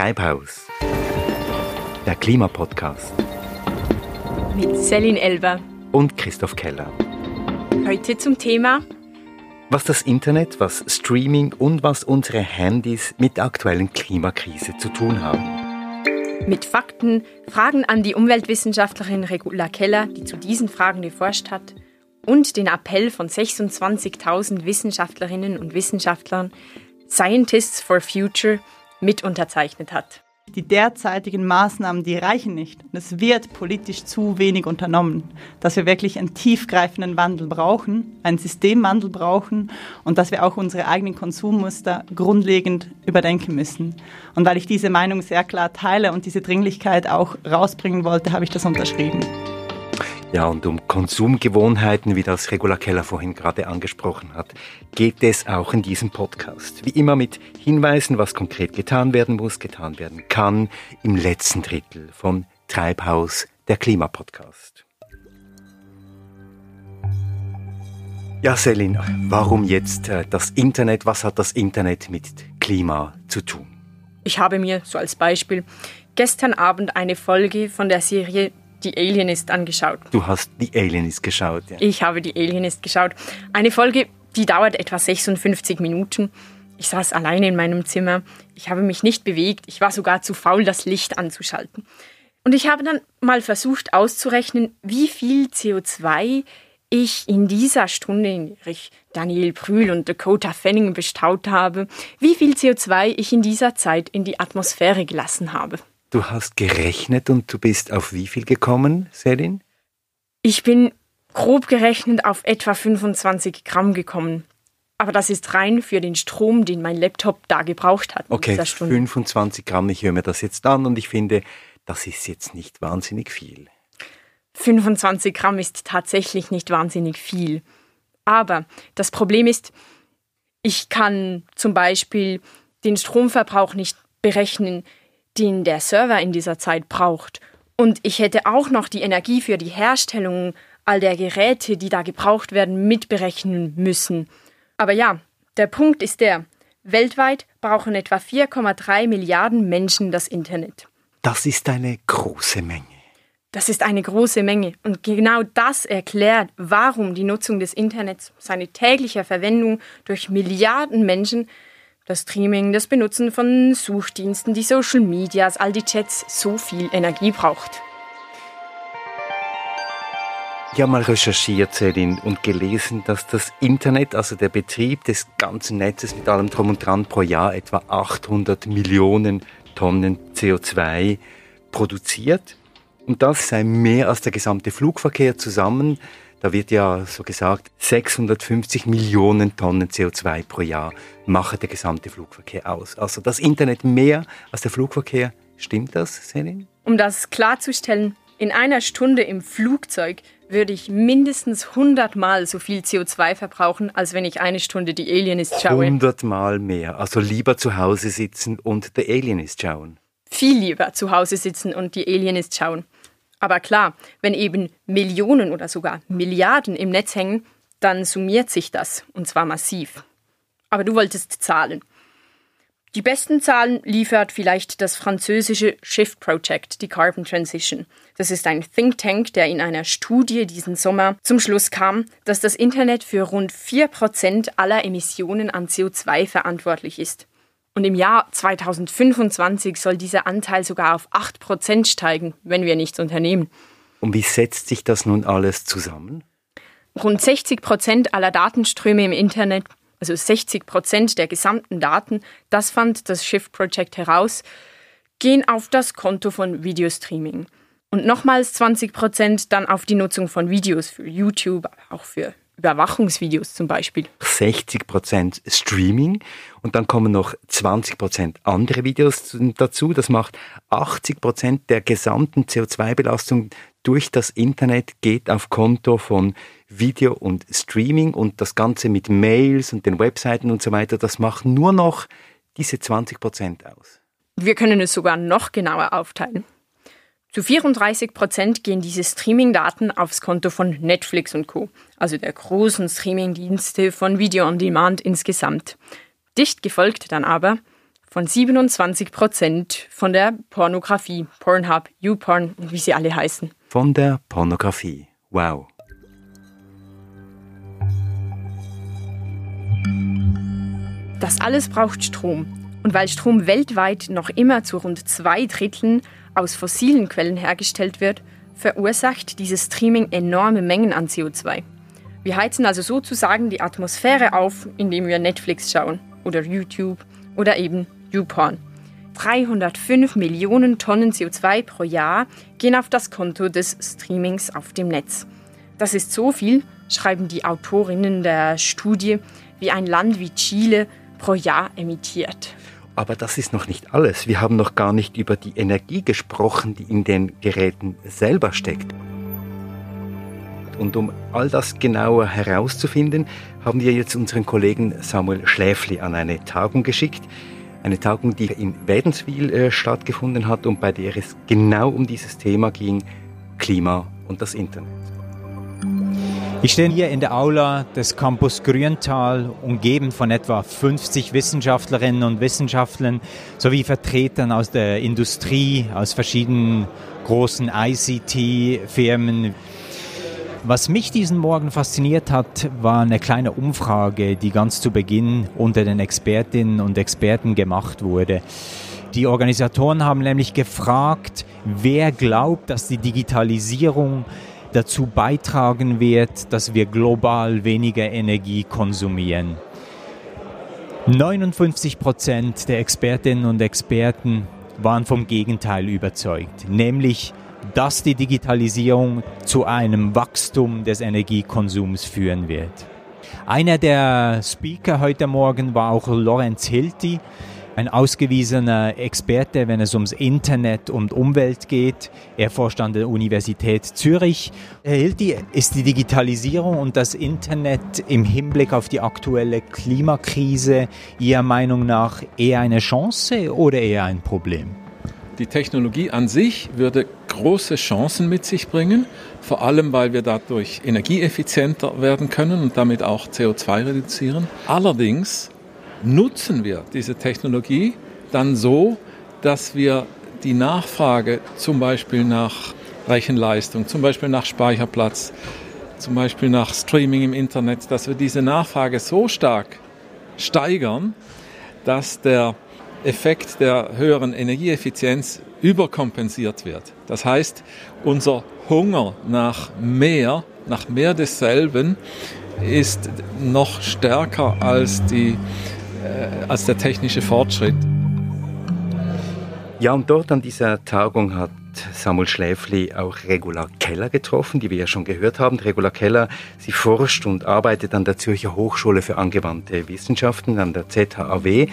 Treibhaus, der Klimapodcast. Mit Celine Elber und Christoph Keller. Heute zum Thema was das Internet, was Streaming und was unsere Handys mit der aktuellen Klimakrise zu tun haben. Mit Fakten, Fragen an die Umweltwissenschaftlerin Regula Keller, die zu diesen Fragen geforscht hat, und den Appell von 26.000 Wissenschaftlerinnen und Wissenschaftlern Scientists for Future mit unterzeichnet hat. Die derzeitigen Maßnahmen, die reichen nicht. es wird politisch zu wenig unternommen, dass wir wirklich einen tiefgreifenden Wandel brauchen, einen Systemwandel brauchen und dass wir auch unsere eigenen Konsummuster grundlegend überdenken müssen. Und weil ich diese Meinung sehr klar teile und diese Dringlichkeit auch rausbringen wollte, habe ich das unterschrieben. Ja, und um Konsumgewohnheiten, wie das Regula Keller vorhin gerade angesprochen hat, geht es auch in diesem Podcast. Wie immer mit Hinweisen, was konkret getan werden muss, getan werden kann, im letzten Drittel von Treibhaus, der Klimapodcast. Ja, Selin, warum jetzt äh, das Internet? Was hat das Internet mit Klima zu tun? Ich habe mir, so als Beispiel, gestern Abend eine Folge von der Serie die Alienist angeschaut. Du hast die Alienist geschaut, ja. Ich habe die Alienist geschaut. Eine Folge, die dauert etwa 56 Minuten. Ich saß alleine in meinem Zimmer. Ich habe mich nicht bewegt. Ich war sogar zu faul, das Licht anzuschalten. Und ich habe dann mal versucht auszurechnen, wie viel CO2 ich in dieser Stunde, in der ich Daniel Brühl und Dakota Fanning bestaut habe, wie viel CO2 ich in dieser Zeit in die Atmosphäre gelassen habe. Du hast gerechnet und du bist auf wie viel gekommen, Selin? Ich bin grob gerechnet auf etwa 25 Gramm gekommen. Aber das ist rein für den Strom, den mein Laptop da gebraucht hat. Okay, 25 Gramm, ich höre mir das jetzt an und ich finde, das ist jetzt nicht wahnsinnig viel. 25 Gramm ist tatsächlich nicht wahnsinnig viel. Aber das Problem ist, ich kann zum Beispiel den Stromverbrauch nicht berechnen, den der Server in dieser Zeit braucht. Und ich hätte auch noch die Energie für die Herstellung all der Geräte, die da gebraucht werden, mitberechnen müssen. Aber ja, der Punkt ist der, weltweit brauchen etwa 4,3 Milliarden Menschen das Internet. Das ist eine große Menge. Das ist eine große Menge. Und genau das erklärt, warum die Nutzung des Internets, seine tägliche Verwendung durch Milliarden Menschen das Streaming, das Benutzen von Suchdiensten, die Social Medias, all die Chats so viel Energie braucht. Ich habe mal recherchiert, Celine, und gelesen, dass das Internet, also der Betrieb des ganzen Netzes mit allem Drum und Dran pro Jahr etwa 800 Millionen Tonnen CO2 produziert. Und das sei mehr als der gesamte Flugverkehr zusammen. Da wird ja so gesagt, 650 Millionen Tonnen CO2 pro Jahr mache der gesamte Flugverkehr aus. Also das Internet mehr als der Flugverkehr. Stimmt das, Selin? Um das klarzustellen, in einer Stunde im Flugzeug würde ich mindestens 100 Mal so viel CO2 verbrauchen, als wenn ich eine Stunde die Alienist schaue. 100 Mal mehr. Also lieber zu Hause sitzen und The Alienist schauen. Viel lieber zu Hause sitzen und die Alienist schauen. Aber klar, wenn eben Millionen oder sogar Milliarden im Netz hängen, dann summiert sich das, und zwar massiv. Aber du wolltest Zahlen. Die besten Zahlen liefert vielleicht das französische Shift Project, die Carbon Transition. Das ist ein Think Tank, der in einer Studie diesen Sommer zum Schluss kam, dass das Internet für rund 4% aller Emissionen an CO2 verantwortlich ist. Und im Jahr 2025 soll dieser Anteil sogar auf 8% steigen, wenn wir nichts unternehmen. Und wie setzt sich das nun alles zusammen? Rund 60% aller Datenströme im Internet, also 60% der gesamten Daten, das fand das Shift Project heraus, gehen auf das Konto von Videostreaming. Und nochmals 20% dann auf die Nutzung von Videos für YouTube, auch für Überwachungsvideos zum Beispiel. 60% Streaming und dann kommen noch 20% andere Videos dazu. Das macht 80% der gesamten CO2-Belastung durch das Internet geht auf Konto von Video und Streaming und das Ganze mit Mails und den Webseiten und so weiter. Das macht nur noch diese 20% aus. Wir können es sogar noch genauer aufteilen. Zu 34 Prozent gehen diese Streaming-Daten aufs Konto von Netflix und Co., also der großen Streaming-Dienste von Video on Demand insgesamt. Dicht gefolgt dann aber von 27 Prozent von der Pornografie, Pornhub, YouPorn und wie sie alle heißen. Von der Pornografie. Wow. Das alles braucht Strom. Und weil Strom weltweit noch immer zu rund zwei Dritteln aus fossilen Quellen hergestellt wird, verursacht dieses Streaming enorme Mengen an CO2. Wir heizen also sozusagen die Atmosphäre auf, indem wir Netflix schauen oder YouTube oder eben YouPorn. 305 Millionen Tonnen CO2 pro Jahr gehen auf das Konto des Streamings auf dem Netz. Das ist so viel, schreiben die Autorinnen der Studie, wie ein Land wie Chile pro Jahr emittiert. Aber das ist noch nicht alles. Wir haben noch gar nicht über die Energie gesprochen, die in den Geräten selber steckt. Und um all das genauer herauszufinden, haben wir jetzt unseren Kollegen Samuel Schläfli an eine Tagung geschickt. Eine Tagung, die in Wädenswil äh, stattgefunden hat und bei der es genau um dieses Thema ging, Klima und das Internet. Ich stehe hier in der Aula des Campus Grüntal, umgeben von etwa 50 Wissenschaftlerinnen und Wissenschaftlern sowie Vertretern aus der Industrie, aus verschiedenen großen ICT-Firmen. Was mich diesen Morgen fasziniert hat, war eine kleine Umfrage, die ganz zu Beginn unter den Expertinnen und Experten gemacht wurde. Die Organisatoren haben nämlich gefragt, wer glaubt, dass die Digitalisierung dazu beitragen wird, dass wir global weniger Energie konsumieren. 59 Prozent der Expertinnen und Experten waren vom Gegenteil überzeugt, nämlich dass die Digitalisierung zu einem Wachstum des Energiekonsums führen wird. Einer der Speaker heute Morgen war auch Lorenz Hilti, ein ausgewiesener Experte, wenn es ums Internet und Umwelt geht. Er forscht an der Universität Zürich. Herr Hilti, ist die Digitalisierung und das Internet im Hinblick auf die aktuelle Klimakrise Ihrer Meinung nach eher eine Chance oder eher ein Problem? Die Technologie an sich würde große Chancen mit sich bringen, vor allem weil wir dadurch energieeffizienter werden können und damit auch CO2 reduzieren. Allerdings nutzen wir diese Technologie dann so, dass wir die Nachfrage zum Beispiel nach Rechenleistung, zum Beispiel nach Speicherplatz, zum Beispiel nach Streaming im Internet, dass wir diese Nachfrage so stark steigern, dass der Effekt der höheren Energieeffizienz überkompensiert wird. Das heißt, unser Hunger nach mehr, nach mehr desselben, ist noch stärker als, die, als der technische Fortschritt. Ja, und dort an dieser Tagung hat Samuel Schläfli auch Regula Keller getroffen, die wir ja schon gehört haben. Regula Keller, sie forscht und arbeitet an der Zürcher Hochschule für angewandte Wissenschaften, an der ZHAW.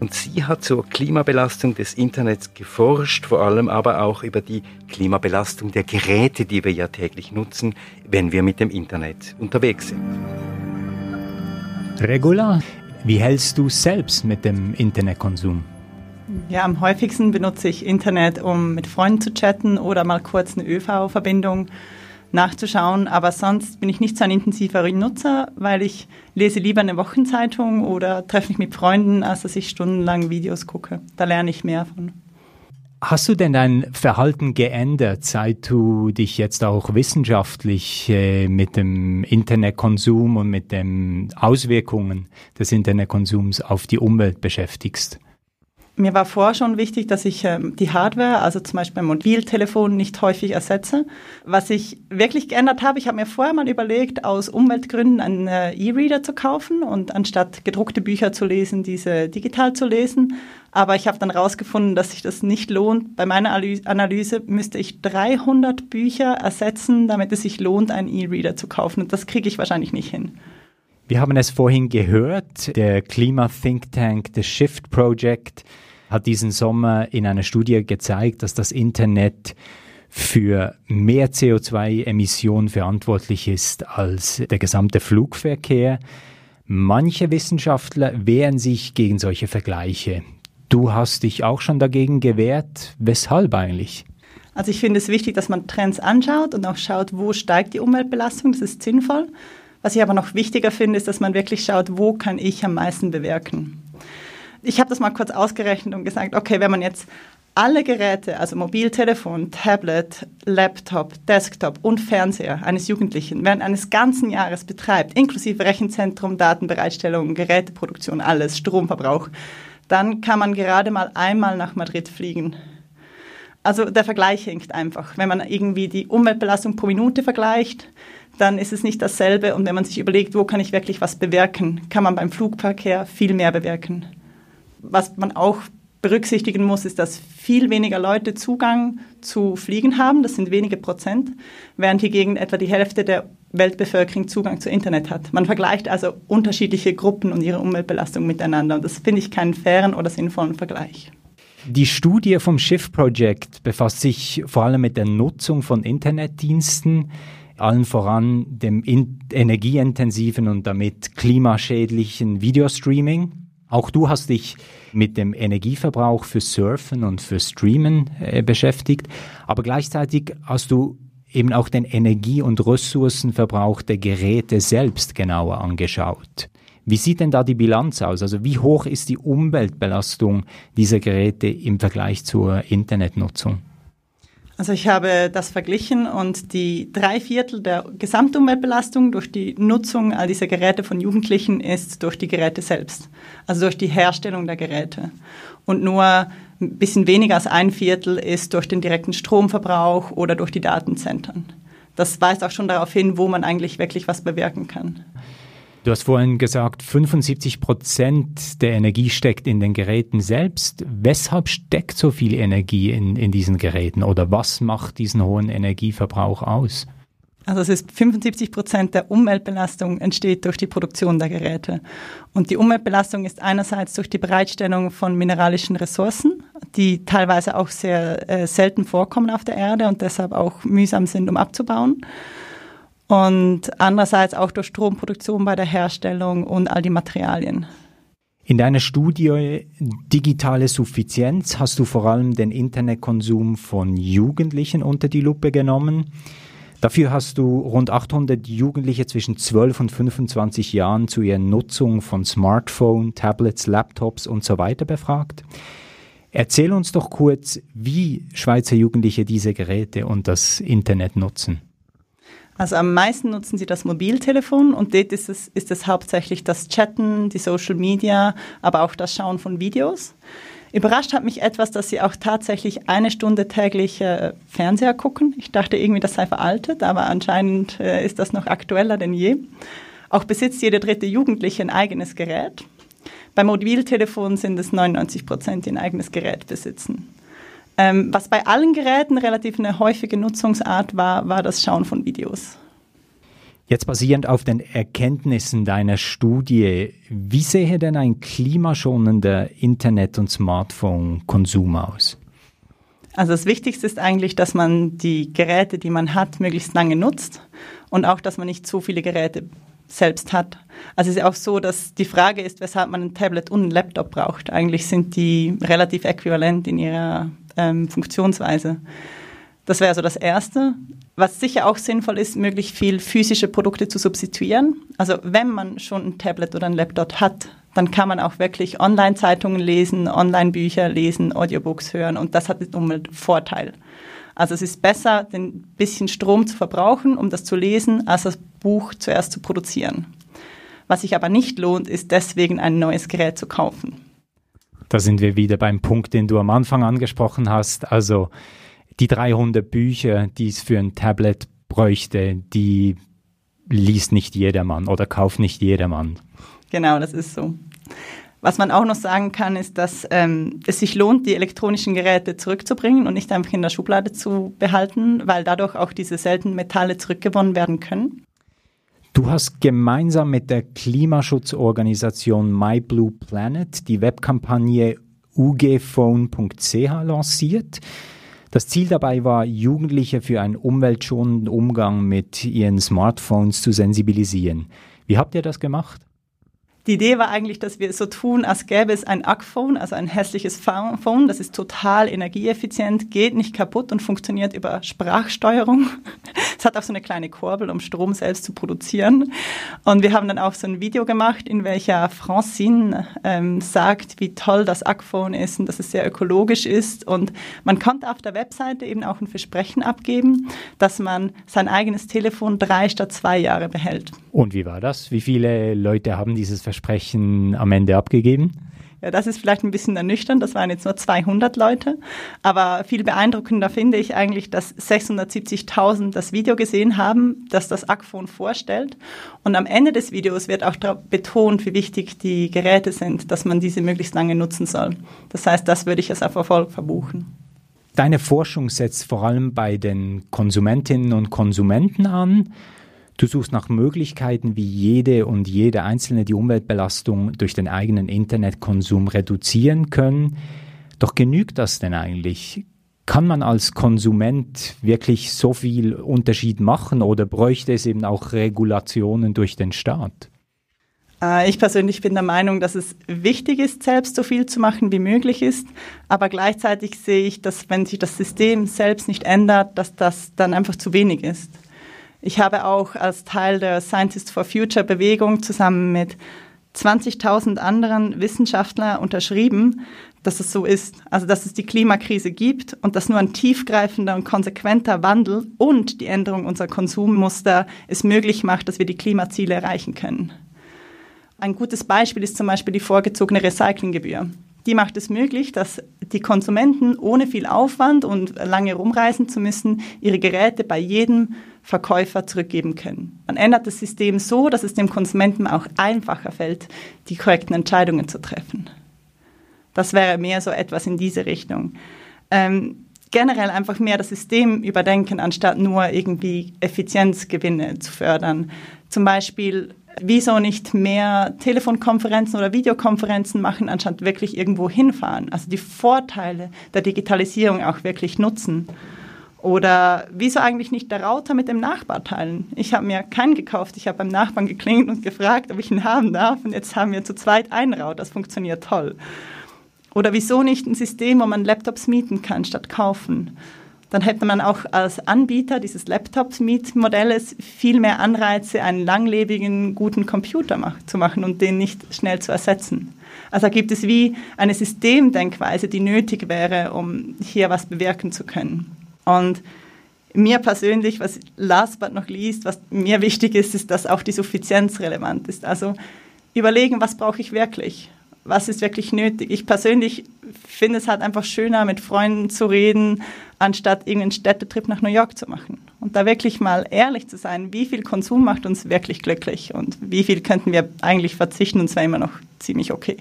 Und sie hat zur Klimabelastung des Internets geforscht, vor allem aber auch über die Klimabelastung der Geräte, die wir ja täglich nutzen, wenn wir mit dem Internet unterwegs sind. Regula, wie hältst du selbst mit dem Internetkonsum? Ja, am häufigsten benutze ich Internet, um mit Freunden zu chatten oder mal kurz eine ÖV-Verbindung nachzuschauen. Aber sonst bin ich nicht so ein intensiver Nutzer, weil ich lese lieber eine Wochenzeitung oder treffe mich mit Freunden, als dass ich stundenlang Videos gucke. Da lerne ich mehr von. Hast du denn dein Verhalten geändert, seit du dich jetzt auch wissenschaftlich äh, mit dem Internetkonsum und mit den Auswirkungen des Internetkonsums auf die Umwelt beschäftigst? Mir war vorher schon wichtig, dass ich ähm, die Hardware, also zum Beispiel Mobiltelefon, nicht häufig ersetze. Was ich wirklich geändert habe, ich habe mir vorher mal überlegt, aus Umweltgründen einen äh, E-Reader zu kaufen und anstatt gedruckte Bücher zu lesen, diese digital zu lesen. Aber ich habe dann herausgefunden, dass sich das nicht lohnt. Bei meiner Analyse müsste ich 300 Bücher ersetzen, damit es sich lohnt, einen E-Reader zu kaufen. Und das kriege ich wahrscheinlich nicht hin. Wir haben es vorhin gehört, der Klima-Think Tank, The Shift Project, hat diesen Sommer in einer Studie gezeigt, dass das Internet für mehr CO2-Emissionen verantwortlich ist als der gesamte Flugverkehr. Manche Wissenschaftler wehren sich gegen solche Vergleiche. Du hast dich auch schon dagegen gewehrt. Weshalb eigentlich? Also ich finde es wichtig, dass man Trends anschaut und auch schaut, wo steigt die Umweltbelastung. Das ist sinnvoll. Was ich aber noch wichtiger finde, ist, dass man wirklich schaut, wo kann ich am meisten bewirken. Ich habe das mal kurz ausgerechnet und gesagt, okay, wenn man jetzt alle Geräte, also Mobiltelefon, Tablet, Laptop, Desktop und Fernseher eines Jugendlichen während eines ganzen Jahres betreibt, inklusive Rechenzentrum, Datenbereitstellung, Geräteproduktion, alles, Stromverbrauch, dann kann man gerade mal einmal nach Madrid fliegen. Also der Vergleich hinkt einfach. Wenn man irgendwie die Umweltbelastung pro Minute vergleicht, dann ist es nicht dasselbe. Und wenn man sich überlegt, wo kann ich wirklich was bewirken, kann man beim Flugverkehr viel mehr bewirken. Was man auch berücksichtigen muss, ist, dass viel weniger Leute Zugang zu Fliegen haben. Das sind wenige Prozent, während hingegen etwa die Hälfte der Weltbevölkerung Zugang zu Internet hat. Man vergleicht also unterschiedliche Gruppen und ihre Umweltbelastung miteinander. Und das finde ich keinen fairen oder sinnvollen Vergleich. Die Studie vom Shift Project befasst sich vor allem mit der Nutzung von Internetdiensten, allen voran dem energieintensiven und damit klimaschädlichen Videostreaming. Auch du hast dich mit dem Energieverbrauch für Surfen und für Streamen äh, beschäftigt, aber gleichzeitig hast du eben auch den Energie- und Ressourcenverbrauch der Geräte selbst genauer angeschaut. Wie sieht denn da die Bilanz aus? Also wie hoch ist die Umweltbelastung dieser Geräte im Vergleich zur Internetnutzung? Also ich habe das verglichen und die drei Viertel der Gesamtumweltbelastung durch die Nutzung all dieser Geräte von Jugendlichen ist durch die Geräte selbst, also durch die Herstellung der Geräte. Und nur ein bisschen weniger als ein Viertel ist durch den direkten Stromverbrauch oder durch die Datenzentren. Das weist auch schon darauf hin, wo man eigentlich wirklich was bewirken kann. Du hast vorhin gesagt, 75 Prozent der Energie steckt in den Geräten selbst. Weshalb steckt so viel Energie in, in diesen Geräten oder was macht diesen hohen Energieverbrauch aus? Also es ist 75 Prozent der Umweltbelastung entsteht durch die Produktion der Geräte. Und die Umweltbelastung ist einerseits durch die Bereitstellung von mineralischen Ressourcen, die teilweise auch sehr äh, selten vorkommen auf der Erde und deshalb auch mühsam sind, um abzubauen und andererseits auch durch Stromproduktion bei der Herstellung und all die Materialien. In deiner Studie Digitale Suffizienz hast du vor allem den Internetkonsum von Jugendlichen unter die Lupe genommen. Dafür hast du rund 800 Jugendliche zwischen 12 und 25 Jahren zu ihrer Nutzung von Smartphone, Tablets, Laptops und so weiter befragt. Erzähl uns doch kurz, wie Schweizer Jugendliche diese Geräte und das Internet nutzen. Also am meisten nutzen sie das Mobiltelefon und dort ist es, ist es hauptsächlich das Chatten, die Social Media, aber auch das Schauen von Videos. Überrascht hat mich etwas, dass sie auch tatsächlich eine Stunde täglich äh, Fernseher gucken. Ich dachte irgendwie, das sei veraltet, aber anscheinend äh, ist das noch aktueller denn je. Auch besitzt jede dritte Jugendliche ein eigenes Gerät. Beim Mobiltelefon sind es 99 Prozent, die ein eigenes Gerät besitzen. Ähm, was bei allen Geräten relativ eine häufige Nutzungsart war, war das Schauen von Videos. Jetzt basierend auf den Erkenntnissen deiner Studie, wie sehe denn ein klimaschonender Internet- und Smartphone-Konsum aus? Also das Wichtigste ist eigentlich, dass man die Geräte, die man hat, möglichst lange nutzt und auch, dass man nicht zu viele Geräte selbst hat. Also es ist auch so, dass die Frage ist, weshalb man ein Tablet und ein Laptop braucht. Eigentlich sind die relativ äquivalent in ihrer ähm, Funktionsweise. Das wäre so das Erste. Was sicher auch sinnvoll ist, möglichst viel physische Produkte zu substituieren. Also wenn man schon ein Tablet oder ein Laptop hat, dann kann man auch wirklich Online-Zeitungen lesen, Online-Bücher lesen, Audiobooks hören und das hat den Umweltvorteil. Also es ist besser, ein bisschen Strom zu verbrauchen, um das zu lesen, als das Buch zuerst zu produzieren. Was sich aber nicht lohnt, ist deswegen ein neues Gerät zu kaufen. Da sind wir wieder beim Punkt, den du am Anfang angesprochen hast. Also die 300 Bücher, die es für ein Tablet bräuchte, die liest nicht jedermann oder kauft nicht jedermann. Genau, das ist so. Was man auch noch sagen kann, ist, dass ähm, es sich lohnt, die elektronischen Geräte zurückzubringen und nicht einfach in der Schublade zu behalten, weil dadurch auch diese seltenen Metalle zurückgewonnen werden können. Du hast gemeinsam mit der Klimaschutzorganisation My Blue Planet die Webkampagne ugphone.ch lanciert. Das Ziel dabei war, Jugendliche für einen umweltschonenden Umgang mit ihren Smartphones zu sensibilisieren. Wie habt ihr das gemacht? Die Idee war eigentlich, dass wir so tun, als gäbe es ein Ackphone, also ein hässliches Phone. Das ist total energieeffizient, geht nicht kaputt und funktioniert über Sprachsteuerung. Es hat auch so eine kleine Kurbel, um Strom selbst zu produzieren. Und wir haben dann auch so ein Video gemacht, in welcher Francine ähm, sagt, wie toll das Ackphone ist und dass es sehr ökologisch ist. Und man konnte auf der Webseite eben auch ein Versprechen abgeben, dass man sein eigenes Telefon drei statt zwei Jahre behält. Und wie war das? Wie viele Leute haben dieses Versprechen am Ende abgegeben? Ja, das ist vielleicht ein bisschen ernüchternd. Das waren jetzt nur 200 Leute. Aber viel beeindruckender finde ich eigentlich, dass 670.000 das Video gesehen haben, das das Agphone vorstellt. Und am Ende des Videos wird auch betont, wie wichtig die Geräte sind, dass man diese möglichst lange nutzen soll. Das heißt, das würde ich als Erfolg verbuchen. Deine Forschung setzt vor allem bei den Konsumentinnen und Konsumenten an. Du suchst nach Möglichkeiten, wie jede und jede Einzelne die Umweltbelastung durch den eigenen Internetkonsum reduzieren können. Doch genügt das denn eigentlich? Kann man als Konsument wirklich so viel Unterschied machen oder bräuchte es eben auch Regulationen durch den Staat? Äh, ich persönlich bin der Meinung, dass es wichtig ist, selbst so viel zu machen, wie möglich ist. Aber gleichzeitig sehe ich, dass wenn sich das System selbst nicht ändert, dass das dann einfach zu wenig ist. Ich habe auch als Teil der Scientists for Future Bewegung zusammen mit 20.000 anderen Wissenschaftlern unterschrieben, dass es so ist. Also, dass es die Klimakrise gibt und dass nur ein tiefgreifender und konsequenter Wandel und die Änderung unserer Konsummuster es möglich macht, dass wir die Klimaziele erreichen können. Ein gutes Beispiel ist zum Beispiel die vorgezogene Recyclinggebühr. Die macht es möglich, dass die Konsumenten ohne viel Aufwand und lange rumreisen zu müssen ihre Geräte bei jedem Verkäufer zurückgeben können. Man ändert das System so, dass es dem Konsumenten auch einfacher fällt, die korrekten Entscheidungen zu treffen. Das wäre mehr so etwas in diese Richtung. Ähm, generell einfach mehr das System überdenken, anstatt nur irgendwie Effizienzgewinne zu fördern. Zum Beispiel, wieso nicht mehr Telefonkonferenzen oder Videokonferenzen machen, anstatt wirklich irgendwo hinfahren? Also die Vorteile der Digitalisierung auch wirklich nutzen. Oder wieso eigentlich nicht der Router mit dem Nachbar teilen? Ich habe mir keinen gekauft. Ich habe beim Nachbarn geklingelt und gefragt, ob ich ihn haben darf. Und jetzt haben wir zu zweit einen Router. Das funktioniert toll. Oder wieso nicht ein System, wo man Laptops mieten kann statt kaufen? Dann hätte man auch als Anbieter dieses Laptops-Mietmodells viel mehr Anreize, einen langlebigen, guten Computer mach zu machen und den nicht schnell zu ersetzen. Also gibt es wie eine Systemdenkweise, die nötig wäre, um hier was bewirken zu können. Und mir persönlich, was last but not least, was mir wichtig ist, ist, dass auch die Suffizienz relevant ist. Also überlegen, was brauche ich wirklich? Was ist wirklich nötig? Ich persönlich finde es halt einfach schöner, mit Freunden zu reden, anstatt irgendeinen Städtetrip nach New York zu machen. Und da wirklich mal ehrlich zu sein, wie viel Konsum macht uns wirklich glücklich und wie viel könnten wir eigentlich verzichten und wäre immer noch ziemlich okay.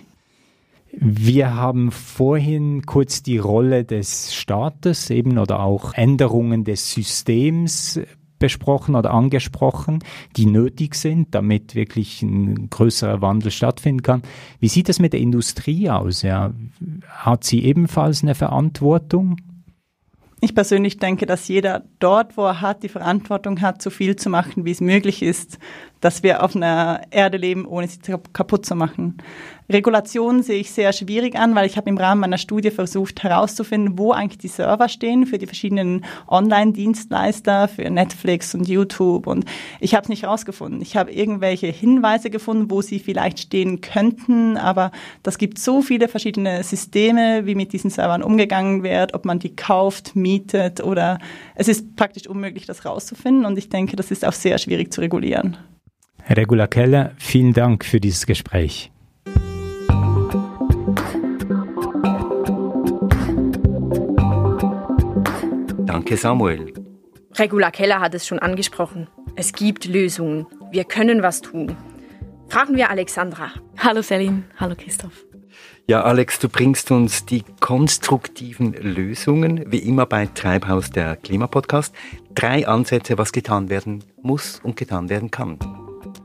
Wir haben vorhin kurz die Rolle des Staates eben oder auch Änderungen des Systems besprochen oder angesprochen, die nötig sind, damit wirklich ein größerer Wandel stattfinden kann. Wie sieht es mit der Industrie aus? Ja? Hat sie ebenfalls eine Verantwortung? Ich persönlich denke, dass jeder dort, wo er hat, die Verantwortung hat, so viel zu machen, wie es möglich ist, dass wir auf einer Erde leben, ohne sie kaputt zu machen. Regulation sehe ich sehr schwierig an, weil ich habe im Rahmen meiner Studie versucht herauszufinden, wo eigentlich die Server stehen für die verschiedenen Online-Dienstleister, für Netflix und YouTube. Und ich habe es nicht herausgefunden. Ich habe irgendwelche Hinweise gefunden, wo sie vielleicht stehen könnten, aber das gibt so viele verschiedene Systeme, wie mit diesen Servern umgegangen wird, ob man die kauft, mietet oder es ist praktisch unmöglich, das herauszufinden. Und ich denke, das ist auch sehr schwierig zu regulieren. Regula Keller, vielen Dank für dieses Gespräch. Danke, Samuel. Regula Keller hat es schon angesprochen. Es gibt Lösungen. Wir können was tun. Fragen wir Alexandra. Hallo Selim, hallo Christoph. Ja, Alex, du bringst uns die konstruktiven Lösungen, wie immer bei Treibhaus der Klimapodcast. Drei Ansätze, was getan werden muss und getan werden kann.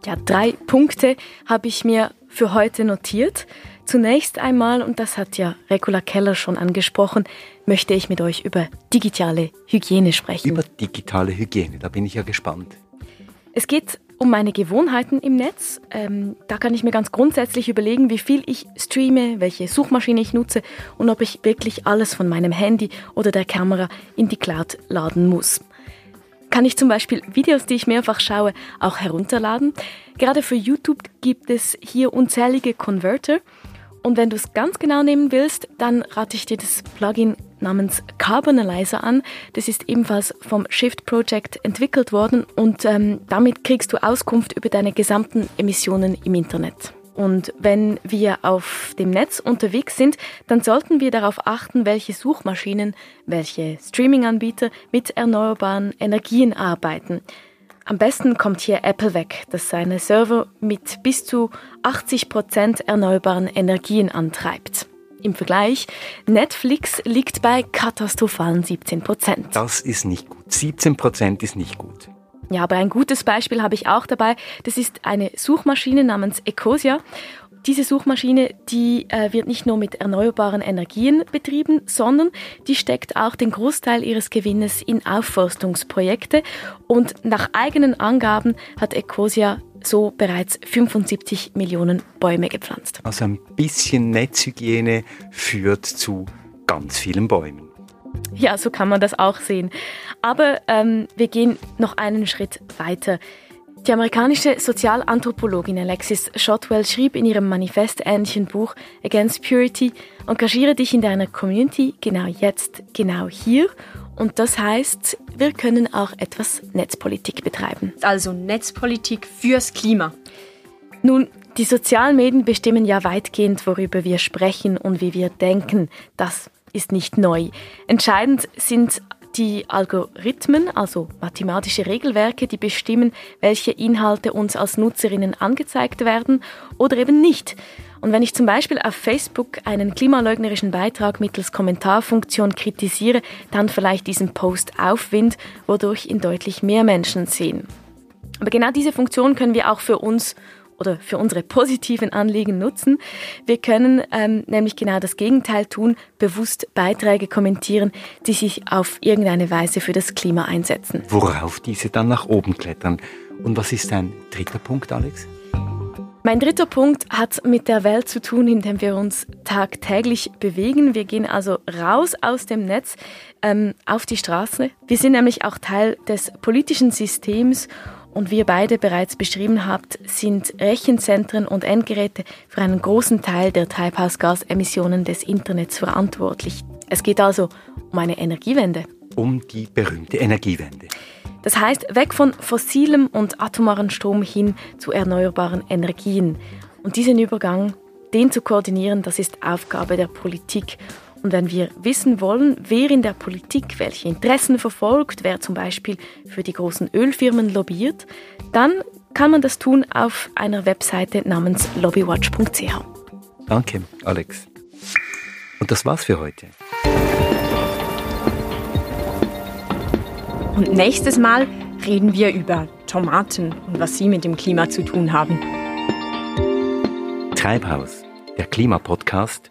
Ja, drei Punkte habe ich mir für heute notiert. Zunächst einmal, und das hat ja Regula Keller schon angesprochen, möchte ich mit euch über digitale Hygiene sprechen. Über digitale Hygiene, da bin ich ja gespannt. Es geht um meine Gewohnheiten im Netz. Ähm, da kann ich mir ganz grundsätzlich überlegen, wie viel ich streame, welche Suchmaschine ich nutze und ob ich wirklich alles von meinem Handy oder der Kamera in die Cloud laden muss. Kann ich zum Beispiel Videos, die ich mehrfach schaue, auch herunterladen? Gerade für YouTube gibt es hier unzählige Converter. Und wenn du es ganz genau nehmen willst, dann rate ich dir das Plugin namens Carbonalizer an. Das ist ebenfalls vom Shift Project entwickelt worden und ähm, damit kriegst du Auskunft über deine gesamten Emissionen im Internet. Und wenn wir auf dem Netz unterwegs sind, dann sollten wir darauf achten, welche Suchmaschinen, welche Streaming-Anbieter mit erneuerbaren Energien arbeiten. Am besten kommt hier Apple weg, das seine Server mit bis zu 80 Prozent erneuerbaren Energien antreibt. Im Vergleich, Netflix liegt bei katastrophalen 17 Prozent. Das ist nicht gut. 17 Prozent ist nicht gut. Ja, aber ein gutes Beispiel habe ich auch dabei. Das ist eine Suchmaschine namens Ecosia. Diese Suchmaschine, die äh, wird nicht nur mit erneuerbaren Energien betrieben, sondern die steckt auch den Großteil ihres Gewinnes in Aufforstungsprojekte und nach eigenen Angaben hat Ecosia so bereits 75 Millionen Bäume gepflanzt. Also ein bisschen Netzhygiene führt zu ganz vielen Bäumen. Ja, so kann man das auch sehen. Aber ähm, wir gehen noch einen Schritt weiter. Die amerikanische Sozialanthropologin Alexis Shotwell schrieb in ihrem manifestähnlichen Buch Against Purity, engagiere dich in deiner Community genau jetzt, genau hier. Und das heißt, wir können auch etwas Netzpolitik betreiben. Also Netzpolitik fürs Klima. Nun, die sozialen Medien bestimmen ja weitgehend, worüber wir sprechen und wie wir denken. Das ist nicht neu. Entscheidend sind die Algorithmen, also mathematische Regelwerke, die bestimmen, welche Inhalte uns als Nutzerinnen angezeigt werden oder eben nicht. Und wenn ich zum Beispiel auf Facebook einen klimaleugnerischen Beitrag mittels Kommentarfunktion kritisiere, dann vielleicht diesen Post Aufwind, wodurch ihn deutlich mehr Menschen sehen. Aber genau diese Funktion können wir auch für uns oder für unsere positiven Anliegen nutzen. Wir können ähm, nämlich genau das Gegenteil tun, bewusst Beiträge kommentieren, die sich auf irgendeine Weise für das Klima einsetzen. Worauf diese dann nach oben klettern. Und was ist dein dritter Punkt, Alex? Mein dritter Punkt hat mit der Welt zu tun, in der wir uns tagtäglich bewegen. Wir gehen also raus aus dem Netz ähm, auf die Straße. Wir sind nämlich auch Teil des politischen Systems und wie ihr beide bereits beschrieben habt, sind Rechenzentren und Endgeräte für einen großen Teil der Treibhausgasemissionen des Internets verantwortlich. Es geht also um eine Energiewende. Um die berühmte Energiewende. Das heißt, weg von fossilem und atomaren Strom hin zu erneuerbaren Energien. Und diesen Übergang, den zu koordinieren, das ist Aufgabe der Politik. Und wenn wir wissen wollen, wer in der Politik welche Interessen verfolgt, wer zum Beispiel für die großen Ölfirmen lobbyiert, dann kann man das tun auf einer Webseite namens lobbywatch.ch. Danke, Alex. Und das war's für heute. Und nächstes Mal reden wir über Tomaten und was sie mit dem Klima zu tun haben. Treibhaus, der Klimapodcast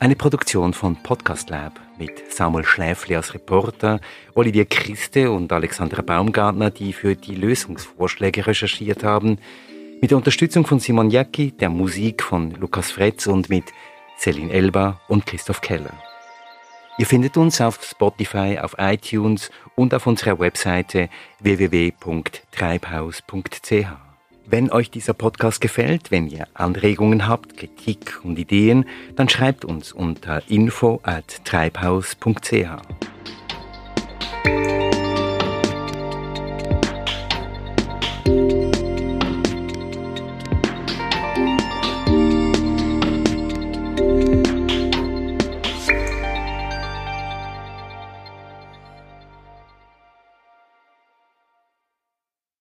eine Produktion von Podcast Lab mit Samuel Schläfli als Reporter, Olivier Christe und Alexandra Baumgartner, die für die Lösungsvorschläge recherchiert haben, mit der Unterstützung von Simon Jacki, der Musik von Lukas Fretz und mit Celine Elba und Christoph Keller. Ihr findet uns auf Spotify, auf iTunes und auf unserer Webseite www.treibhaus.ch. Wenn euch dieser Podcast gefällt, wenn ihr Anregungen habt, Kritik und Ideen, dann schreibt uns unter info at treibhaus.ch.